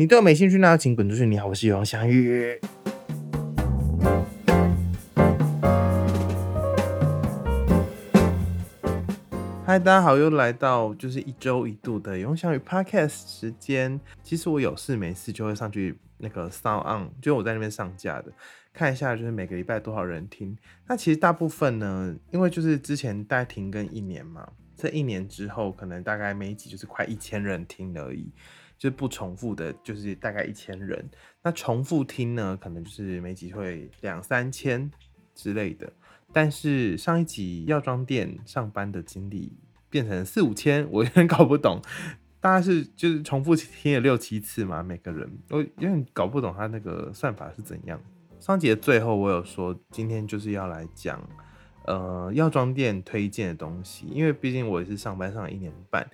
你对我没兴趣，那就请滚出去。你好，我是永祥宇。嗨，大家好，又来到就是一周一度的永祥宇 Podcast 时间。其实我有事没事就会上去那个 Sound On，就我在那边上架的，看一下就是每个礼拜多少人听。那其实大部分呢，因为就是之前大概停更一年嘛，这一年之后可能大概每一集就是快一千人听而已。就不重复的，就是大概一千人。那重复听呢，可能就是每集会两三千之类的。但是上一集药妆店上班的经历变成四五千，我有点搞不懂。大概是就是重复听了六七次嘛，每个人我有点搞不懂他那个算法是怎样。上集的最后我有说，今天就是要来讲。呃，药妆店推荐的东西，因为毕竟我也是上班上了一年半，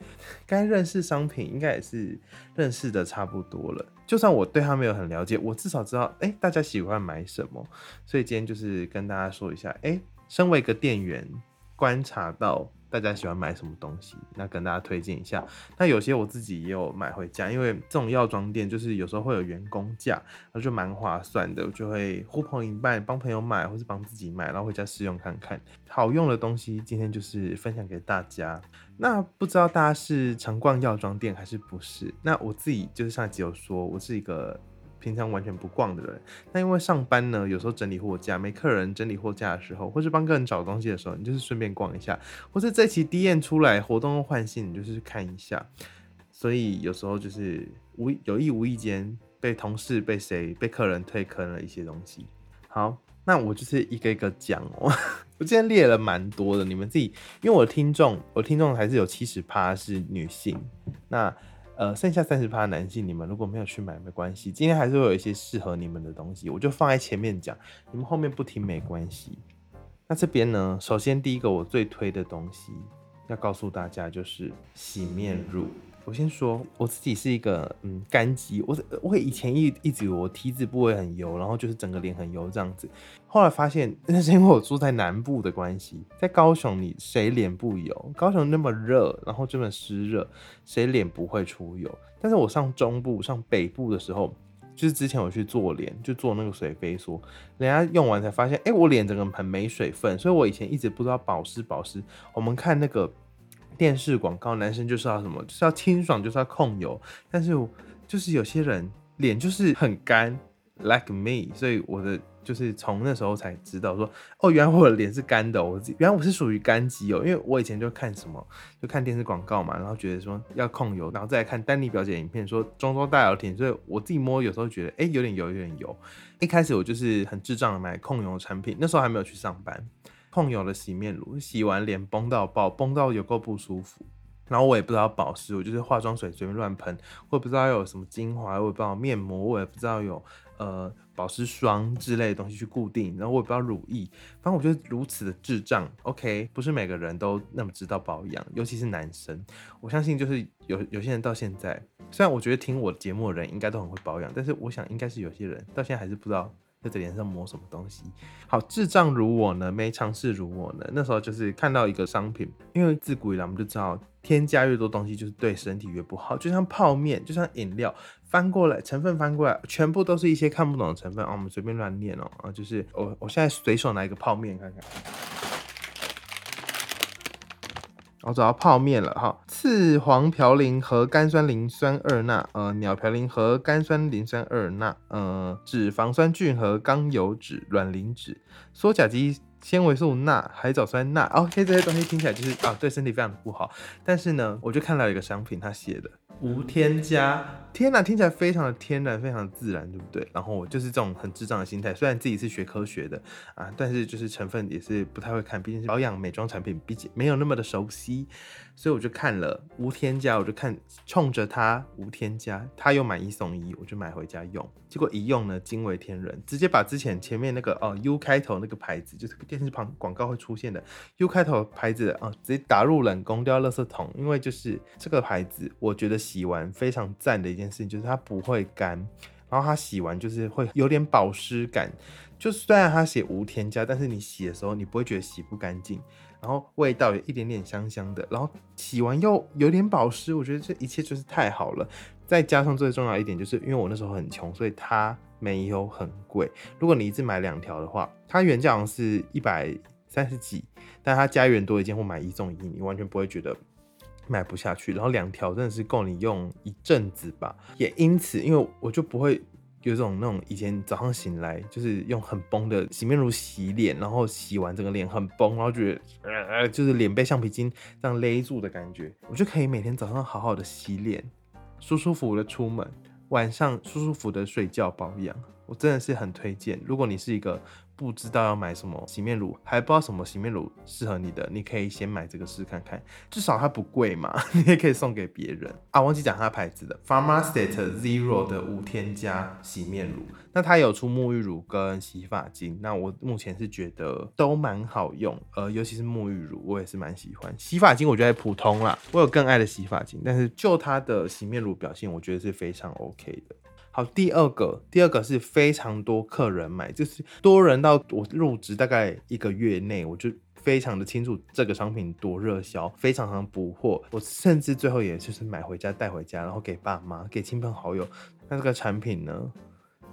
该认识商品应该也是认识的差不多了。就算我对他没有很了解，我至少知道，哎，大家喜欢买什么。所以今天就是跟大家说一下，哎，身为一个店员，观察到。大家喜欢买什么东西？那跟大家推荐一下。那有些我自己也有买回家，因为这种药妆店就是有时候会有员工价，那就蛮划算的，就会呼朋引伴帮朋友买，或是帮自己买，然后回家试用看看。好用的东西，今天就是分享给大家。那不知道大家是常逛药妆店还是不是？那我自己就是上集有说，我是一个。平常完全不逛的人，那因为上班呢，有时候整理货架，没客人整理货架的时候，或是帮客人找东西的时候，你就是顺便逛一下，或是这期 D N 出来活动换新，你就是看一下。所以有时候就是无有意无意间被同事、被谁、被客人推坑了一些东西。好，那我就是一个一个讲哦。我今天列了蛮多的，你们自己，因为我听众，我听众还是有七十趴是女性，那。呃，剩下三十趴男性，你们如果没有去买没关系，今天还是会有一些适合你们的东西，我就放在前面讲，你们后面不听没关系。那这边呢，首先第一个我最推的东西要告诉大家就是洗面乳。我先说，我自己是一个嗯干肌，我我以前一一直我体脂部位很油，然后就是整个脸很油这样子。后来发现 那是因为我住在南部的关系，在高雄你谁脸不油？高雄那么热，然后这么湿热，谁脸不会出油？但是我上中部、上北部的时候，就是之前我去做脸，就做那个水飞梭，人家用完才发现，哎，我脸整个很没水分，所以我以前一直不知道保湿保湿。我们看那个。电视广告，男生就是要什么，就是要清爽，就是要控油。但是就是有些人脸就是很干，like me，所以我的就是从那时候才知道说，哦，原来我的脸是干的。我原来我是属于干肌哦，因为我以前就看什么，就看电视广告嘛，然后觉得说要控油，然后再来看丹尼表姐影片说妆妆大油甜，所以我自己摸有时候觉得，哎，有点油，有点油。一开始我就是很智障的买控油产品，那时候还没有去上班。控油的洗面乳，洗完脸崩到爆，崩到有够不舒服。然后我也不知道保湿，我就是化妆水随便乱喷，我也不知道有什么精华，我也不知道面膜，我也不知道有呃保湿霜之类的东西去固定，然后我也不知道乳液，反正我觉得如此的智障。OK，不是每个人都那么知道保养，尤其是男生。我相信就是有有些人到现在，虽然我觉得听我节目的人应该都很会保养，但是我想应该是有些人到现在还是不知道。在脸上抹什么东西？好，智障如我呢，没尝试如我呢。那时候就是看到一个商品，因为自古以来我们就知道，添加越多东西就是对身体越不好。就像泡面，就像饮料，翻过来成分翻过来，全部都是一些看不懂的成分啊。我们随便乱念哦啊，就是我我现在随手拿一个泡面看看。我找到泡面了哈，次黄嘌呤和甘酸磷酸二钠，呃，鸟嘌呤和甘酸磷酸二钠，呃，脂肪酸菌和甘油脂、卵磷脂、羧甲基纤维素钠、海藻酸钠。OK，这些东西听起来就是啊，对身体非常的不好。但是呢，我就看到一个商品，它写的。无添加，天哪，听起来非常的天然，非常的自然，对不对？然后我就是这种很智障的心态，虽然自己是学科学的啊，但是就是成分也是不太会看，毕竟是保养美妆产品，毕竟没有那么的熟悉，所以我就看了无添加，我就看冲着它无添加，它又买一送一，我就买回家用，结果一用呢惊为天人，直接把之前前面那个哦 U 开头那个牌子，就是电视旁广告会出现的 U 开头牌子啊，直接打入冷宫丢垃圾桶，因为就是这个牌子，我觉得。洗完非常赞的一件事情就是它不会干，然后它洗完就是会有点保湿感。就虽然它写无添加，但是你洗的时候你不会觉得洗不干净，然后味道有一点点香香的，然后洗完又有点保湿。我觉得这一切就是太好了。再加上最重要一点，就是因为我那时候很穷，所以它没有很贵。如果你一次买两条的话，它原价好像是一百三十几，但它加元多一件或买一送一，你完全不会觉得买不下去。然后两条真的是够你用一阵子吧。也因此，因为我就不会有种那种以前早上醒来就是用很崩的洗面乳洗脸，然后洗完整个脸很崩，然后觉得呃就是脸被橡皮筋这样勒住的感觉，我就可以每天早上好好的洗脸。舒舒服服的出门，晚上舒舒服的睡觉保养，我真的是很推荐。如果你是一个不知道要买什么洗面乳，还不知道什么洗面乳适合你的，你可以先买这个试看看，至少它不贵嘛，你也可以送给别人啊。忘记讲它牌子的 p h a r m a s t e Zero 的无添加洗面乳，那它有出沐浴乳跟洗发精，那我目前是觉得都蛮好用，呃，尤其是沐浴乳，我也是蛮喜欢。洗发精我觉得普通啦，我有更爱的洗发精，但是就它的洗面乳表现，我觉得是非常 OK 的。好，第二个，第二个是非常多客人买，就是多人到我入职大概一个月内，我就非常的清楚这个商品多热销，非常常补货。我甚至最后也就是买回家带回家，然后给爸妈、给亲朋好友。那这个产品呢，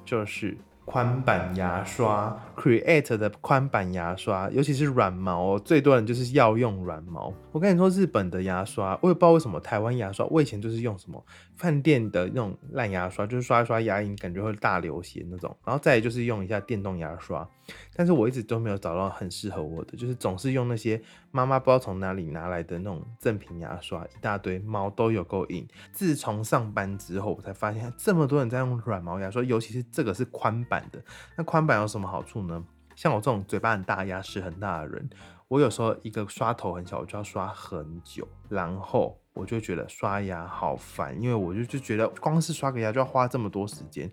就是。宽板牙刷，Create 的宽板牙刷，尤其是软毛，最多人就是要用软毛。我跟你说，日本的牙刷，我也不知道为什么台湾牙刷，我以前就是用什么饭店的那种烂牙刷，就是刷一刷牙龈，感觉会大流血那种。然后再就是用一下电动牙刷。但是我一直都没有找到很适合我的，就是总是用那些妈妈不知道从哪里拿来的那种正品牙刷，一大堆毛都有够硬。自从上班之后，我才发现这么多人在用软毛牙刷，尤其是这个是宽版的。那宽版有什么好处呢？像我这种嘴巴很大、牙齿很大的人，我有时候一个刷头很小，我就要刷很久，然后。我就觉得刷牙好烦，因为我就就觉得光是刷个牙就要花这么多时间，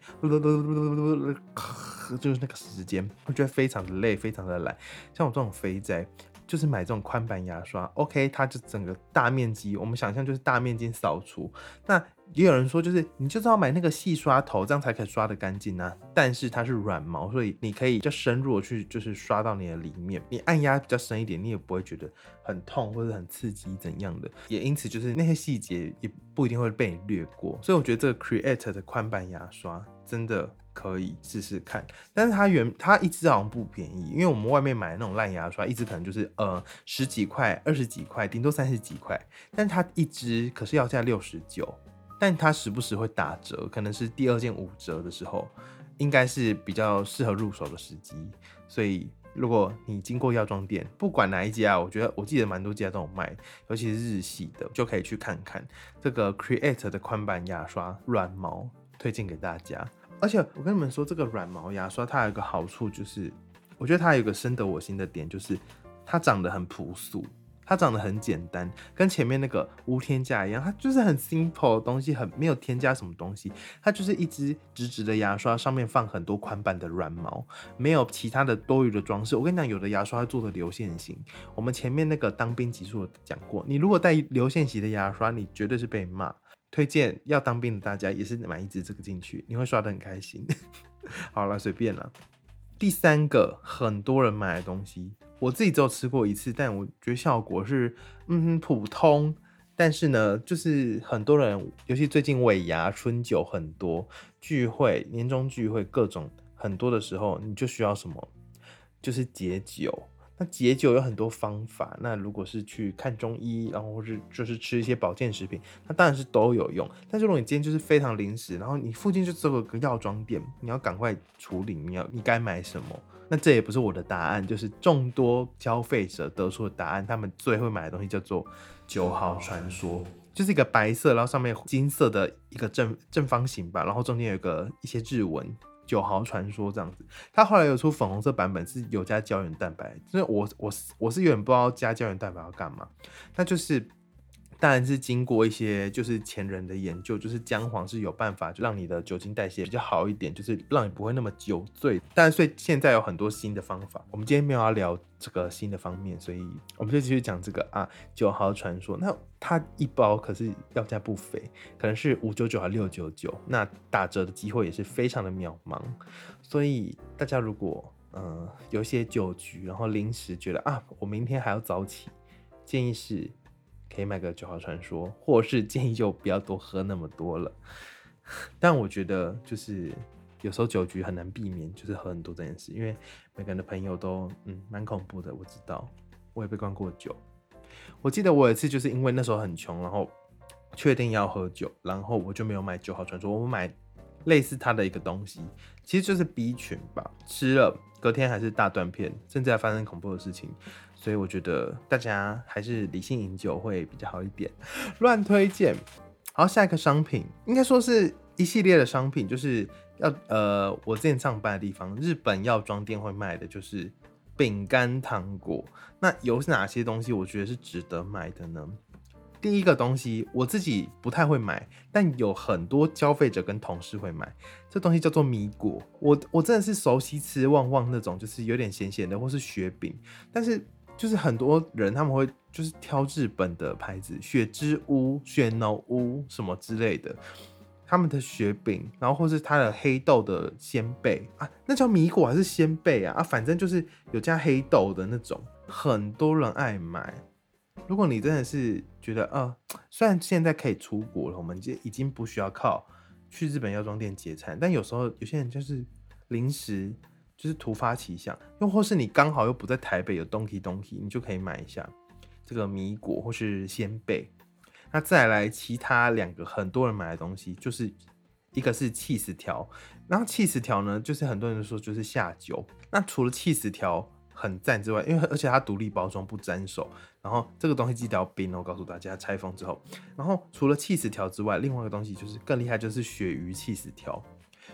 就是那个时间，我觉得非常的累，非常的懒。像我这种肥宅。就是买这种宽板牙刷，OK，它就整个大面积，我们想象就是大面积扫除。那也有人说，就是你就知道买那个细刷头，这样才可以刷得干净呢。但是它是软毛，所以你可以较深入的去，就是刷到你的里面。你按压比较深一点，你也不会觉得很痛或者很刺激怎样的。也因此，就是那些细节也不一定会被你略过。所以我觉得这个 Create 的宽板牙刷真的。可以试试看，但是它原它一支好像不便宜，因为我们外面买的那种烂牙刷，一支可能就是呃十几块、二十几块，顶多三十几块，但它一支可是要价六十九，但它时不时会打折，可能是第二件五折的时候，应该是比较适合入手的时机。所以如果你经过药妆店，不管哪一家，我觉得我记得蛮多家都有卖，尤其是日系的，就可以去看看这个 Create 的宽版牙刷软毛，推荐给大家。而且我跟你们说，这个软毛牙刷它有一个好处，就是我觉得它有一个深得我心的点，就是它长得很朴素，它长得很简单，跟前面那个无添加一样，它就是很 simple 的东西，很没有添加什么东西，它就是一支直直的牙刷，上面放很多宽版的软毛，没有其他的多余的装饰。我跟你讲，有的牙刷做的流线型，我们前面那个当兵集数讲过，你如果带流线型的牙刷，你绝对是被骂。推荐要当兵的大家也是买一支这个进去，你会刷的很开心。好了，随便了。第三个很多人买的东西，我自己只有吃过一次，但我觉得效果是嗯普通。但是呢，就是很多人，尤其最近尾牙春酒很多聚会、年终聚会各种很多的时候，你就需要什么？就是解酒。那解酒有很多方法，那如果是去看中医，然后或是就是吃一些保健食品，那当然是都有用。但是如果你今天就是非常临时，然后你附近就只有个药妆店，你要赶快处理，你要你该买什么？那这也不是我的答案，就是众多消费者得出的答案。他们最会买的东西叫做九号传说，就是一个白色，然后上面金色的一个正正方形吧，然后中间有个一些日文。九毫传说这样子，它后来有出粉红色版本，是有加胶原蛋白。所以我我我是有点不知道加胶原蛋白要干嘛，那就是。当然是经过一些就是前人的研究，就是姜黄是有办法让你的酒精代谢比较好一点，就是让你不会那么酒醉。但是现在有很多新的方法，我们今天没有要聊这个新的方面，所以我们就继续讲这个啊九号传说。那它一包可是要价不菲，可能是五九九还六九九，那打折的机会也是非常的渺茫。所以大家如果嗯有一些酒局，然后临时觉得啊我明天还要早起，建议是。可以买个九号传说，或是建议就不要多喝那么多了。但我觉得就是有时候酒局很难避免，就是喝很多这件事，因为每个人的朋友都嗯蛮恐怖的。我知道，我也被灌过酒。我记得我有一次就是因为那时候很穷，然后确定要喝酒，然后我就没有买九号传说，我买类似它的一个东西，其实就是 B 群吧，吃了隔天还是大断片，甚至还发生恐怖的事情。所以我觉得大家还是理性饮酒会比较好一点。乱推荐。好，下一个商品应该说是一系列的商品，就是要呃，我之前上班的地方，日本药妆店会卖的，就是饼干糖果。那有哪些东西我觉得是值得买的呢？第一个东西我自己不太会买，但有很多消费者跟同事会买，这东西叫做米果。我我真的是熟悉吃旺旺那种，就是有点咸咸的，或是雪饼，但是。就是很多人他们会就是挑日本的牌子，雪之屋、雪浓屋什么之类的，他们的雪饼，然后或是它的黑豆的鲜贝啊，那叫米果还是鲜贝啊？啊，反正就是有加黑豆的那种，很多人爱买。如果你真的是觉得，呃，虽然现在可以出国了，我们已经不需要靠去日本药妆店结餐，但有时候有些人就是临时。就是突发奇想，又或是你刚好又不在台北有东西东西，你就可以买一下这个米果或是鲜贝。那再来其他两个很多人买的东西，就是一个是气死条，然后气死条呢，就是很多人都说就是下酒。那除了气死条很赞之外，因为而且它独立包装不沾手，然后这个东西记得要冰哦，告诉大家拆封之后。然后除了气死条之外，另外一个东西就是更厉害，就是鳕鱼气死条。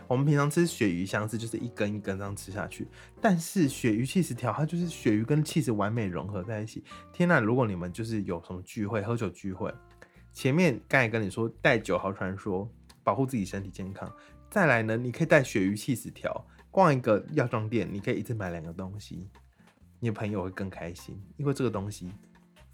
我们平常吃鳕鱼相似，就是一根一根这样吃下去。但是鳕鱼气死条，它就是鳕鱼跟气死完美融合在一起。天呐！如果你们就是有什么聚会，喝酒聚会，前面刚才跟你说带酒好传说，保护自己身体健康。再来呢，你可以带鳕鱼气死条，逛一个药妆店，你可以一次买两个东西，你的朋友会更开心，因为这个东西。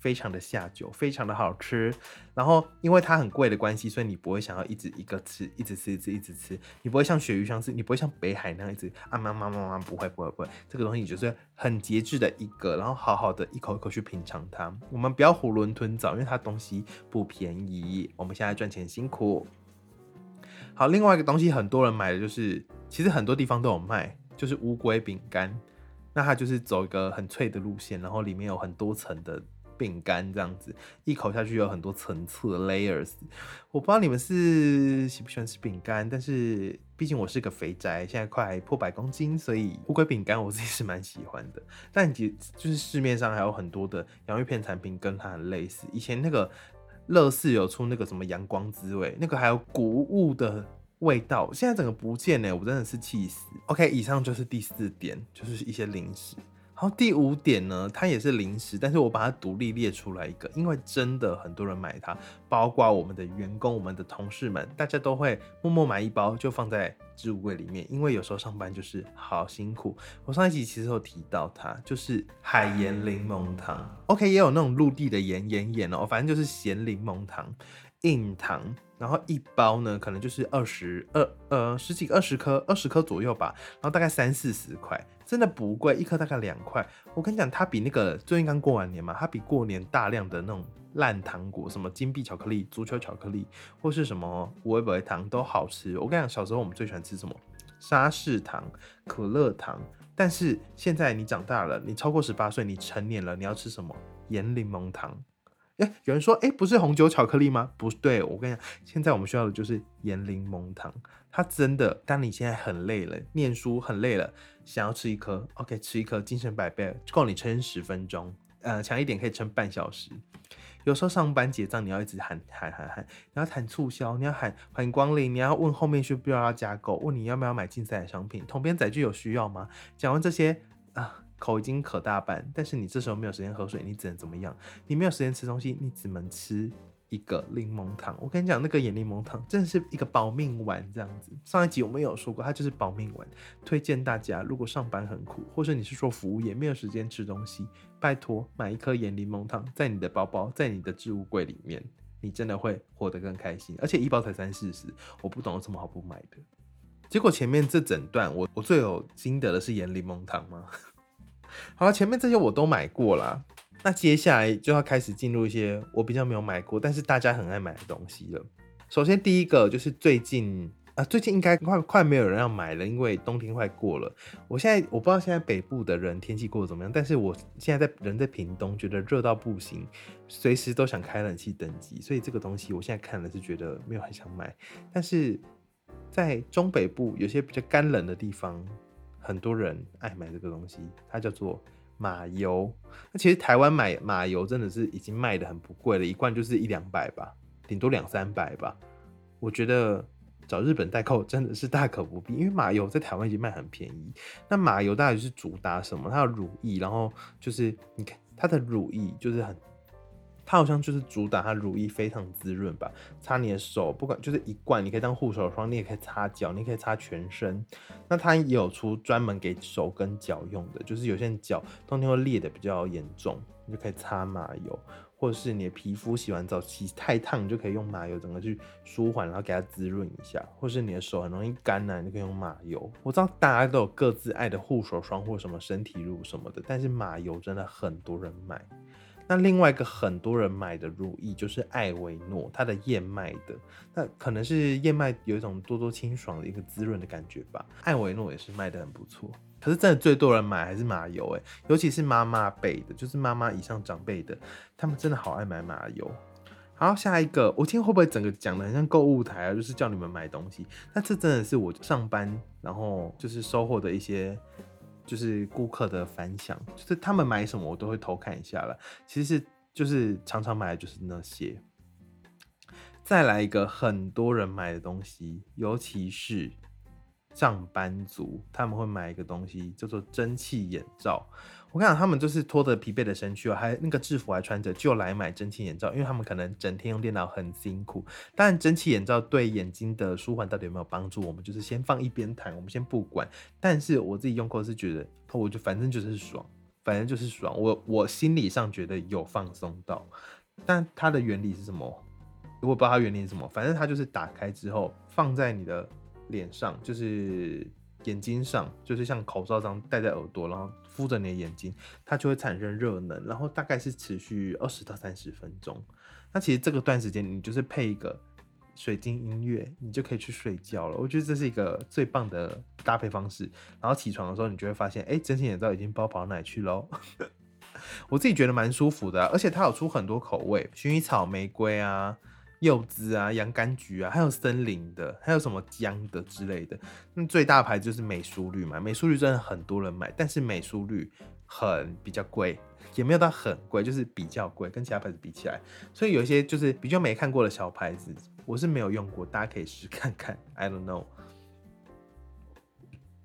非常的下酒，非常的好吃。然后因为它很贵的关系，所以你不会想要一直一个吃，一直吃，一直一直吃。你不会像鳕鱼相似，你不会像北海那样一直啊妈妈妈妈不会不会不会。这个东西就是很节制的一个，然后好好的一口一口去品尝它。我们不要囫囵吞枣，因为它东西不便宜。我们现在赚钱辛苦。好，另外一个东西很多人买的就是，其实很多地方都有卖，就是乌龟饼干。那它就是走一个很脆的路线，然后里面有很多层的。饼干这样子，一口下去有很多层次 layers。我不知道你们是喜不喜欢吃饼干，但是毕竟我是个肥宅，现在快破百公斤，所以乌龟饼干我自己是蛮喜欢的。但就就是市面上还有很多的洋芋片产品跟它很类似。以前那个乐事有出那个什么阳光滋味，那个还有谷物的味道，现在整个不见呢，我真的是气死。OK，以上就是第四点，就是一些零食。然后第五点呢，它也是零食，但是我把它独立列出来一个，因为真的很多人买它，包括我们的员工、我们的同事们，大家都会默默买一包就放在置物柜里面，因为有时候上班就是好辛苦。我上一集其实有提到它，就是海盐柠檬糖，OK，也有那种陆地的盐盐盐哦，反正就是咸柠檬糖。硬糖，然后一包呢，可能就是二十二呃十几二十颗，二十颗左右吧，然后大概三四十块，真的不贵，一颗大概两块。我跟你讲，它比那个最近刚过完年嘛，它比过年大量的那种烂糖果，什么金币巧克力、足球巧克力，或是什么五味糖都好吃。我跟你讲，小时候我们最喜欢吃什么沙士糖、可乐糖，但是现在你长大了，你超过十八岁，你成年了，你要吃什么盐柠檬糖？哎，有人说，哎，不是红酒巧克力吗？不对，我跟你讲，现在我们需要的就是盐柠檬糖。它真的，当你现在很累了，念书很累了，想要吃一颗，OK，吃一颗，精神百倍，够你撑十分钟。呃，强一点可以撑半小时。有时候上班结账，你要一直喊喊喊喊，你要喊促销，你要喊欢迎光临，你要问后面需不需要加购，问你要不要买竞赛的商品，统编载具有需要吗？讲完这些啊。口已经渴大半，但是你这时候没有时间喝水，你只能怎么样？你没有时间吃东西，你只能吃一个柠檬糖。我跟你讲，那个盐柠檬糖真的是一个保命丸，这样子。上一集我们有说过，它就是保命丸。推荐大家，如果上班很苦，或者你是做服务业，没有时间吃东西，拜托买一颗盐柠檬糖，在你的包包，在你的置物柜里面，你真的会活得更开心。而且一包才三四十，我不懂有什么好不买的。结果前面这整段，我我最有心得的是盐柠檬糖吗？好了，前面这些我都买过了，那接下来就要开始进入一些我比较没有买过，但是大家很爱买的东西了。首先第一个就是最近啊，最近应该快快没有人要买了，因为冬天快过了。我现在我不知道现在北部的人天气过得怎么样，但是我现在在人在屏东，觉得热到不行，随时都想开冷气等级，所以这个东西我现在看了是觉得没有很想买。但是在中北部有些比较干冷的地方，很多人爱买这个东西，它叫做。马油，那其实台湾买马油真的是已经卖的很不贵了，一罐就是一两百吧，顶多两三百吧。我觉得找日本代购真的是大可不必，因为马油在台湾已经卖很便宜。那马油大概是主打什么？它的乳液，然后就是你看它的乳液就是很。它好像就是主打它乳液非常滋润吧，擦你的手，不管就是一罐，你可以当护手霜，你也可以擦脚，你可以擦全身。那它也有出专门给手跟脚用的，就是有些人脚冬天会裂的比较严重，你就可以擦马油，或者是你的皮肤洗完澡洗太烫，你就可以用马油整个去舒缓，然后给它滋润一下。或是你的手很容易干呢，你就可以用马油。我知道大家都有各自爱的护手霜或什么身体乳什么的，但是马油真的很多人买。那另外一个很多人买的乳液就是艾维诺，它的燕麦的，那可能是燕麦有一种多多清爽的一个滋润的感觉吧。艾维诺也是卖的很不错，可是真的最多人买还是马油哎，尤其是妈妈辈的，就是妈妈以上长辈的，他们真的好爱买马油。好，下一个，我今天会不会整个讲的很像购物台啊？就是叫你们买东西，那这真的是我上班然后就是收获的一些。就是顾客的反响，就是他们买什么我都会偷看一下了。其实就是常常买的就是那些。再来一个很多人买的东西，尤其是上班族，他们会买一个东西叫做蒸汽眼罩。我跟你讲，他们就是拖着疲惫的身躯，还那个制服还穿着，就来买蒸汽眼罩，因为他们可能整天用电脑很辛苦。但，蒸汽眼罩对眼睛的舒缓到底有没有帮助，我们就是先放一边谈，我们先不管。但是我自己用过是觉得，我就反正就是爽，反正就是爽。我我心理上觉得有放松到，但它的原理是什么？我不知道它原理是什么，反正它就是打开之后放在你的脸上，就是眼睛上，就是像口罩这样戴在耳朵，然后。敷着你的眼睛，它就会产生热能，然后大概是持续二十到三十分钟。那其实这个段时间，你就是配一个水晶音乐，你就可以去睡觉了。我觉得这是一个最棒的搭配方式。然后起床的时候，你就会发现，哎，真心眼罩已经包跑哪去喽。我自己觉得蛮舒服的，而且它有出很多口味，薰衣草、玫瑰啊。柚子啊，洋甘菊啊，还有森林的，还有什么姜的之类的。那最大牌就是美舒绿嘛，美舒绿真的很多人买，但是美舒绿很比较贵，也没有到很贵，就是比较贵，跟其他牌子比起来。所以有一些就是比较没看过的小牌子，我是没有用过，大家可以试看看。I don't know。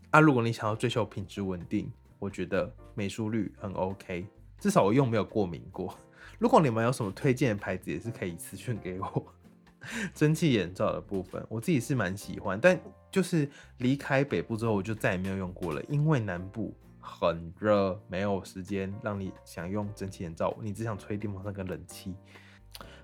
啊，如果你想要追求品质稳定，我觉得美舒绿很 OK，至少我用没有过敏过。如果你们有什么推荐的牌子，也是可以私讯给我。蒸汽眼罩的部分，我自己是蛮喜欢，但就是离开北部之后，我就再也没有用过了，因为南部很热，没有时间让你想用蒸汽眼罩，你只想吹电风扇跟冷气。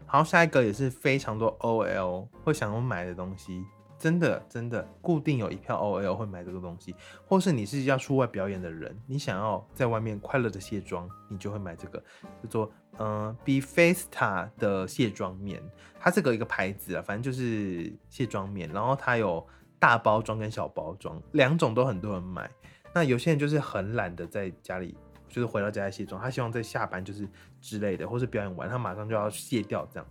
好，下一个也是非常多 OL 会想要买的东西。真的真的固定有一票 OL 会买这个东西，或是你是要出外表演的人，你想要在外面快乐的卸妆，你就会买这个，叫做嗯 b f a s t a 的卸妆棉，它这个一个牌子啊，反正就是卸妆棉，然后它有大包装跟小包装两种都很多人买，那有些人就是很懒得在家里，就是回到家卸妆，他希望在下班就是之类的，或是表演完他马上就要卸掉这样。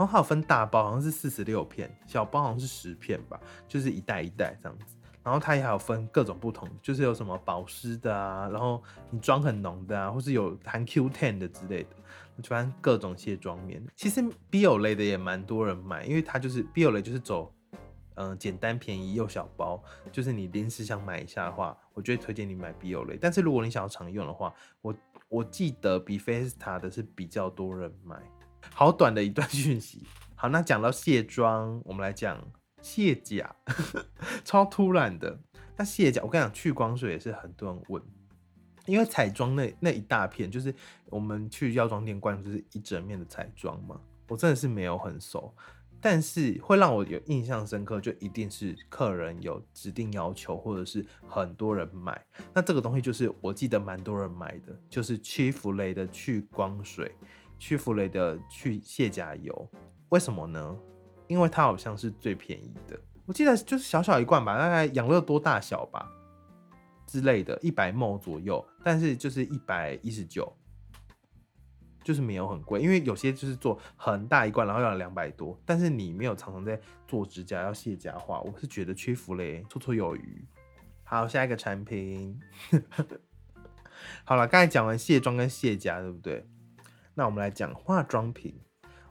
然后还有分大包，好像是四十六片，小包好像是十片吧，就是一袋一袋这样子。然后它也还有分各种不同，就是有什么保湿的啊，然后你妆很浓的啊，或是有含 Q10 的之类的，就反正各种卸妆棉。其实 Bio 类的也蛮多人买，因为它就是 Bio 类就是走嗯简单便宜又小包，就是你临时想买一下的话，我就会推荐你买 Bio 类。但是如果你想要常用的话，我我记得比 Festa 的是比较多人买。好短的一段讯息。好，那讲到卸妆，我们来讲卸甲，超突然的。那卸甲，我跟你讲，去光水也是很多人问，因为彩妆那那一大片，就是我们去药妆店逛，就是一整面的彩妆嘛。我真的是没有很熟，但是会让我有印象深刻，就一定是客人有指定要求，或者是很多人买。那这个东西就是我记得蛮多人买的，就是屈服雷的去光水，屈服雷的去卸甲油。为什么呢？因为它好像是最便宜的，我记得就是小小一罐吧，大概养乐多大小吧之类的，一百毛左右，但是就是一百一十九。就是没有很贵，因为有些就是做很大一罐，然后要两百多。但是你没有常常在做指甲要卸甲的话，我是觉得屈服雷，绰绰有余。好，下一个产品。好了，刚才讲完卸妆跟卸甲，对不对？那我们来讲化妆品。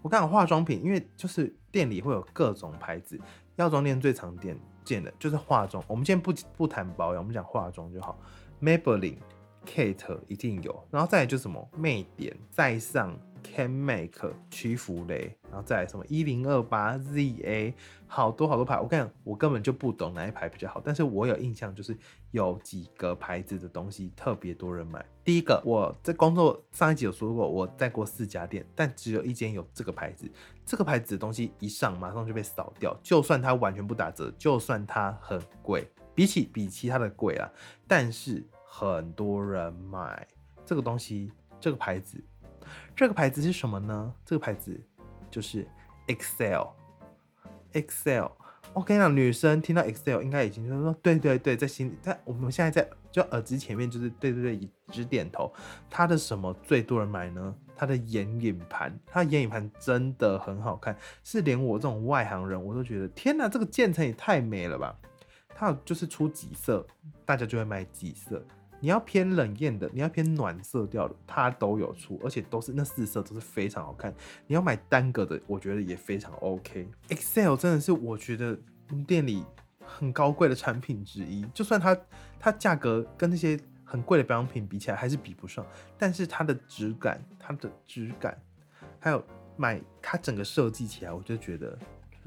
我讲化妆品，因为就是店里会有各种牌子，药妆店最常见见的就是化妆。我们今天不不谈保养，我们讲化妆就好。Maybelline。Kate 一定有，然后再来就什么魅点，再上 Can Make 屈服蕾，然后再什么一零二八 ZA，好多好多牌。我跟你讲，我根本就不懂哪一排比较好，但是我有印象，就是有几个牌子的东西特别多人买。第一个，我在工作上一集有说过，我在过四家店，但只有一间有这个牌子。这个牌子的东西一上，马上就被扫掉，就算它完全不打折，就算它很贵，比起比其他的贵啊，但是。很多人买这个东西，这个牌子，这个牌子是什么呢？这个牌子就是 Excel，Excel。我跟你讲，女生听到 Excel 应该已经就是说，对对对，在心里，在我们现在在就耳机前面就是对对对，一直点头。它的什么最多人买呢？它的眼影盘，它的眼影盘真的很好看，是连我这种外行人我都觉得，天哪，这个渐层也太美了吧！它就是出几色，大家就会买几色。你要偏冷艳的，你要偏暖色调的，它都有出，而且都是那四色都是非常好看。你要买单个的，我觉得也非常 OK。Excel 真的是我觉得店里很高贵的产品之一，就算它它价格跟那些很贵的保养品比起来还是比不上，但是它的质感、它的质感，还有买它整个设计起来，我就觉得。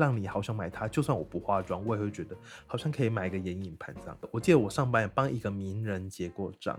让你好想买它，就算我不化妆，我也会觉得好像可以买一个眼影盘这样。我记得我上班帮一个名人结过账，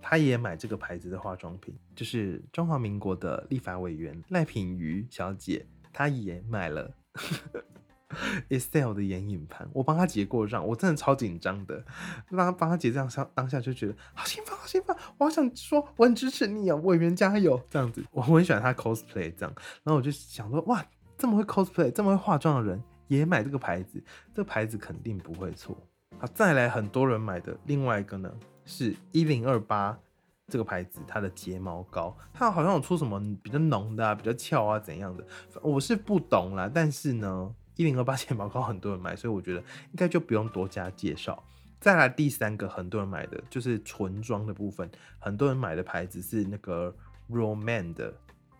他也买这个牌子的化妆品，就是中华民国的立法委员赖品瑜小姐，她也买了 Estelle 的眼影盘，我帮她结过账，我真的超紧张的，让她帮她结账，上当下就觉得好兴奋，好兴奋，我好想说我很支持你啊，委员加油这样子，我很喜欢她 cosplay 这样，然后我就想说哇。这么会 cosplay、这么会化妆的人也买这个牌子，这个牌子肯定不会错。好，再来很多人买的另外一个呢，是一零二八这个牌子，它的睫毛膏，它好像有出什么比较浓的啊、比较翘啊怎样的，我是不懂啦。但是呢，一零二八 睫毛膏很多人买，所以我觉得应该就不用多加介绍。再来第三个很多人买的就是唇妆的部分，很多人买的牌子是那个 Roman 的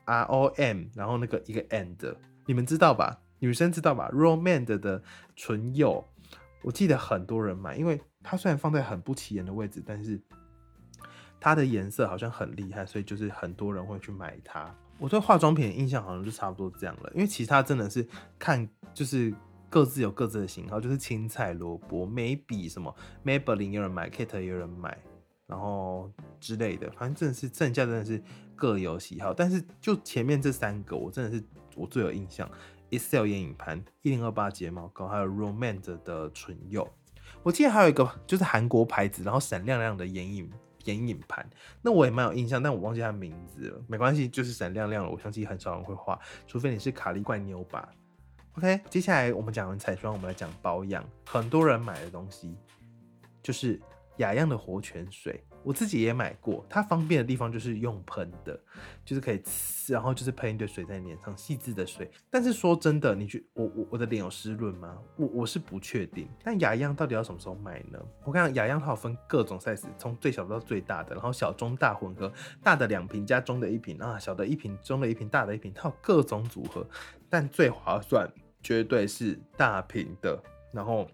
R O M，然后那个一个 and。你们知道吧？女生知道吧？Romand 的唇釉，我记得很多人买，因为它虽然放在很不起眼的位置，但是它的颜色好像很厉害，所以就是很多人会去买它。我对化妆品的印象好像就差不多这样了，因为其他真的是看就是各自有各自的型号，就是青菜萝卜、眉笔什么，Maybelline 有人买，Kate 有人买，然后之类的，反正真的是剩下真的是各有喜好。但是就前面这三个，我真的是。我最有印象，Excel 眼影盘、一零二八睫毛膏，还有 Romand 的唇釉。我记得还有一个就是韩国牌子，然后闪亮亮的眼影眼影盘，那我也蛮有印象，但我忘记它名字了。没关系，就是闪亮亮的。我相信很少人会画，除非你是卡利怪妞吧。OK，接下来我们讲完彩妆，我们来讲保养。很多人买的东西就是雅漾的活泉水。我自己也买过，它方便的地方就是用喷的，就是可以，然后就是喷一堆水在脸上，细致的水。但是说真的，你觉我我我的脸有湿润吗？我我是不确定。但雅漾到底要什么时候买呢？我看雅漾它有分各种 size，从最小到最大的，然后小中大混合，大的两瓶加中的一瓶啊，小的一瓶，中的一瓶，大的一瓶，它有各种组合。但最划算绝对是大瓶的，然后。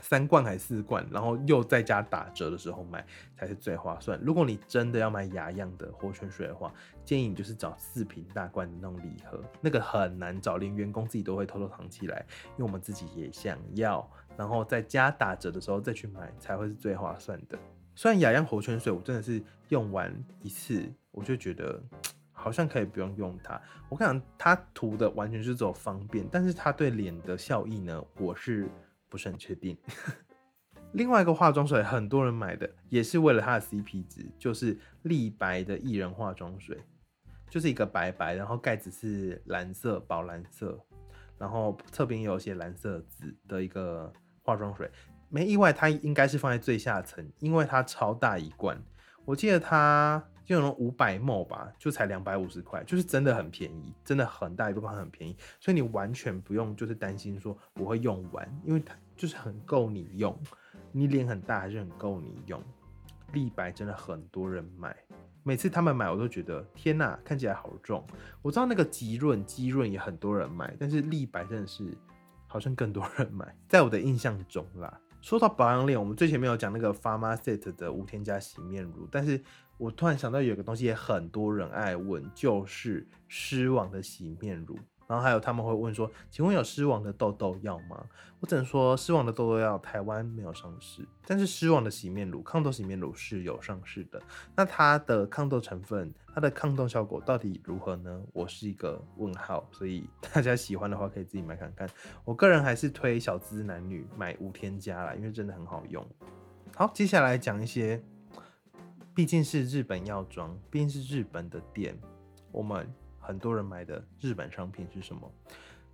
三罐还是四罐，然后又再加打折的时候买才是最划算。如果你真的要买雅漾的活泉水的话，建议你就是找四瓶大罐的那种礼盒，那个很难找，连员工自己都会偷偷藏起来，因为我们自己也想要，然后再加打折的时候再去买才会是最划算的。虽然雅漾活泉水我真的是用完一次我就觉得。好像可以不用用它。我讲，它涂的完全是走方便，但是它对脸的效益呢，我是不是很确定。另外一个化妆水，很多人买的也是为了它的 CP 值，就是立白的薏仁化妆水，就是一个白白，然后盖子是蓝色宝蓝色，然后侧边有些蓝色紫的一个化妆水。没意外，它应该是放在最下层，因为它超大一罐，我记得它就有五百沫吧，就才两百五十块，就是真的很便宜，真的很大一部分很便宜，所以你完全不用就是担心说我会用完，因为它就是很够你用。你脸很大还是很够你用，立白真的很多人买，每次他们买我都觉得天哪，看起来好重。我知道那个极润、极润也很多人买，但是立白真的是好像更多人买，在我的印象中啦。说到保养脸，我们最前面有讲那个 f a r m a s e t 的无添加洗面乳，但是我突然想到有个东西也很多人爱问，就是狮王的洗面乳。然后还有他们会问说，请问有狮王的痘痘药吗？我只能说狮王的痘痘药台湾没有上市，但是狮王的洗面乳、抗痘洗面乳是有上市的。那它的抗痘成分、它的抗痘效果到底如何呢？我是一个问号，所以 大家喜欢的话可以自己买看看。我个人还是推小资男女买无添加啦，因为真的很好用。好，接下来讲一些，毕竟是日本药妆，毕竟是日本的店，我们。很多人买的日本商品是什么？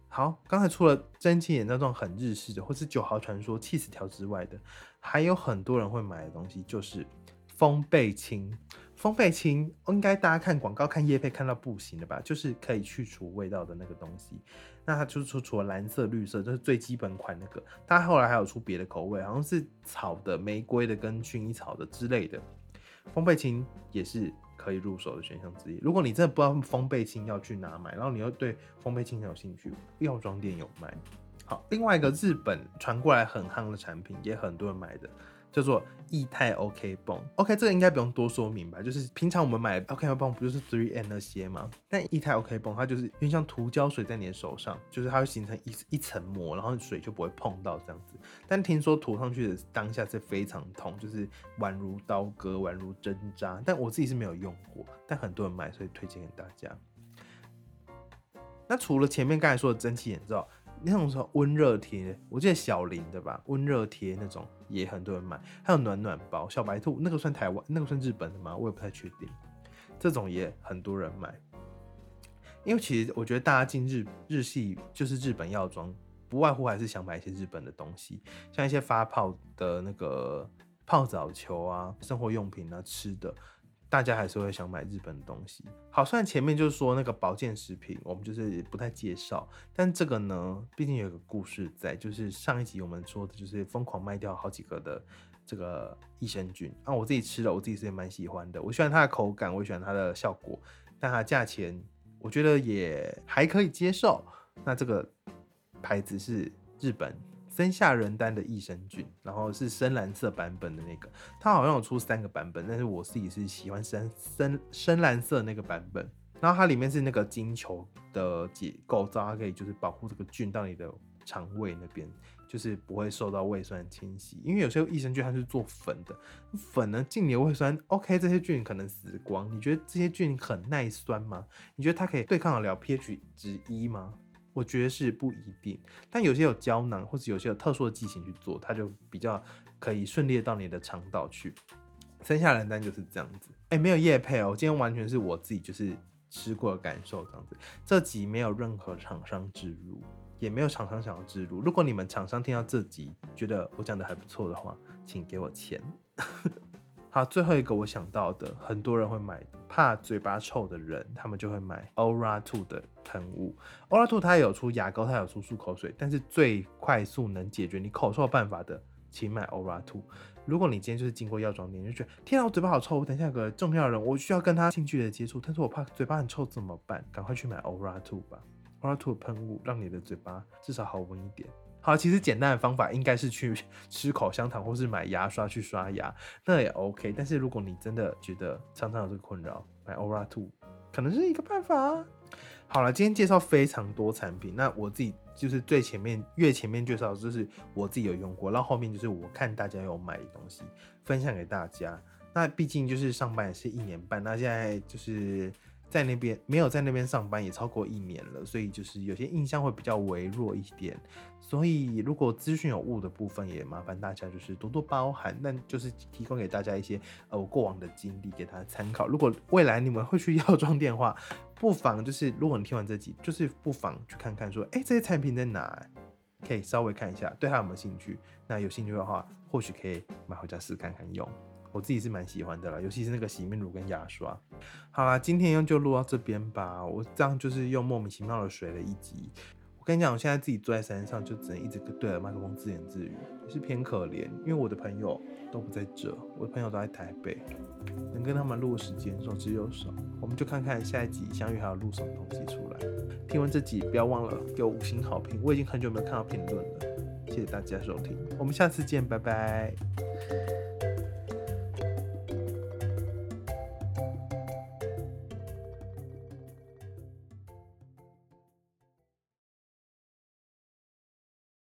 好，刚才除了蒸汽眼那种很日式的，或是九号传说气死条之外的，还有很多人会买的东西就是风贝清。风贝清应该大家看广告、看叶配看到不行的吧？就是可以去除味道的那个东西。那它就是除除了蓝色、绿色，就是最基本款那个。它后来还有出别的口味，好像是草的、玫瑰的跟薰衣草的之类的。风贝清也是。可以入手的选项之一。如果你真的不知道风贝清要去哪买，然后你又对风贝清很有兴趣，药妆店有卖。好，另外一个日本传过来很夯的产品，也很多人买的。叫做液态 OK 泵，OK 这个应该不用多说明白，就是平常我们买 OK 泵不就是 Three N 那些吗？但液态 OK 泵它就是有点像涂胶水在你的手上，就是它会形成一一层膜，然后水就不会碰到这样子。但听说涂上去的当下是非常痛，就是宛如刀割，宛如针扎。但我自己是没有用过，但很多人买，所以推荐给大家。那除了前面刚才说的蒸汽眼罩。那种什么温热贴，我记得小林的吧，温热贴那种也很多人买，还有暖暖包，小白兔那个算台湾，那个算日本的吗？我也不太确定。这种也很多人买，因为其实我觉得大家进日日系就是日本药妆，不外乎还是想买一些日本的东西，像一些发泡的那个泡澡球啊，生活用品啊，吃的。大家还是会想买日本的东西。好，虽然前面就是说那个保健食品，我们就是不太介绍，但这个呢，毕竟有个故事在，就是上一集我们说的就是疯狂卖掉好几个的这个益生菌啊，我自己吃了，我自己是蛮喜欢的，我喜欢它的口感，我喜欢它的效果，但它价钱我觉得也还可以接受。那这个牌子是日本。森下仁丹的益生菌，然后是深蓝色版本的那个，它好像有出三个版本，但是我自己是喜欢深深深蓝色那个版本。然后它里面是那个金球的结构造，它可以就是保护这个菌到你的肠胃那边，就是不会受到胃酸侵袭。因为有些益生菌它是做粉的，粉呢进你的胃酸，OK，这些菌可能死光。你觉得这些菌很耐酸吗？你觉得它可以对抗得了 pH 值一吗？我觉得是不一定，但有些有胶囊，或者有些有特殊的剂型去做，它就比较可以顺利到你的肠道去。生下人丹就是这样子，哎，没有叶配哦，今天完全是我自己就是吃过的感受这样子。这集没有任何厂商植入，也没有厂商想要植入。如果你们厂商听到这集觉得我讲的还不错的话，请给我钱。好，最后一个我想到的，很多人会买，怕嘴巴臭的人，他们就会买 Ora Two 的喷雾。Ora Two 它有出牙膏，它有出漱口水，但是最快速能解决你口臭办法的，请买 Ora Two。如果你今天就是经过药妆店，就觉得天啊，我嘴巴好臭，我等下有个重要人，我需要跟他近距离的接触，但是我怕嘴巴很臭怎么办？赶快去买 Ora Two 吧 Ora Two 喷雾让你的嘴巴至少好闻一点。好，其实简单的方法应该是去 吃口香糖，或是买牙刷去刷牙，那也 OK。但是如果你真的觉得常常有这个困扰，买 Aura Two 可能是一个办法。好了，今天介绍非常多产品，那我自己就是最前面越前面介绍就是我自己有用过，然后后面就是我看大家有买的东西分享给大家。那毕竟就是上班也是一年半，那现在就是在那边没有在那边上班也超过一年了，所以就是有些印象会比较微弱一点。所以如果资讯有误的部分，也麻烦大家就是多多包涵。那就是提供给大家一些呃我过往的经历给大家参考。如果未来你们会去 药妆店的话，不妨就是如果你听完这集，就是不妨去看看说，哎，这些产品在哪？可以稍微看一下，对他有没有兴趣？那有兴趣的话，或许可以买回家试看看用。我自己是蛮喜欢的啦，尤其是那个洗面乳跟牙刷。好啦，今天就录到这边吧。我这样就是用莫名其妙的水了一集。我跟你讲，我现在自己坐在山上，就只能一直对着麦克风自言自语，也是偏可怜。因为我的朋友都不在这，我的朋友都在台北，能跟他们录的时间少之又少。我们就看看下一集相遇还要录什么东西出来。听完这集，不要忘了给我五星好评。我已经很久没有看到评论了，谢谢大家收听，我们下次见，拜拜。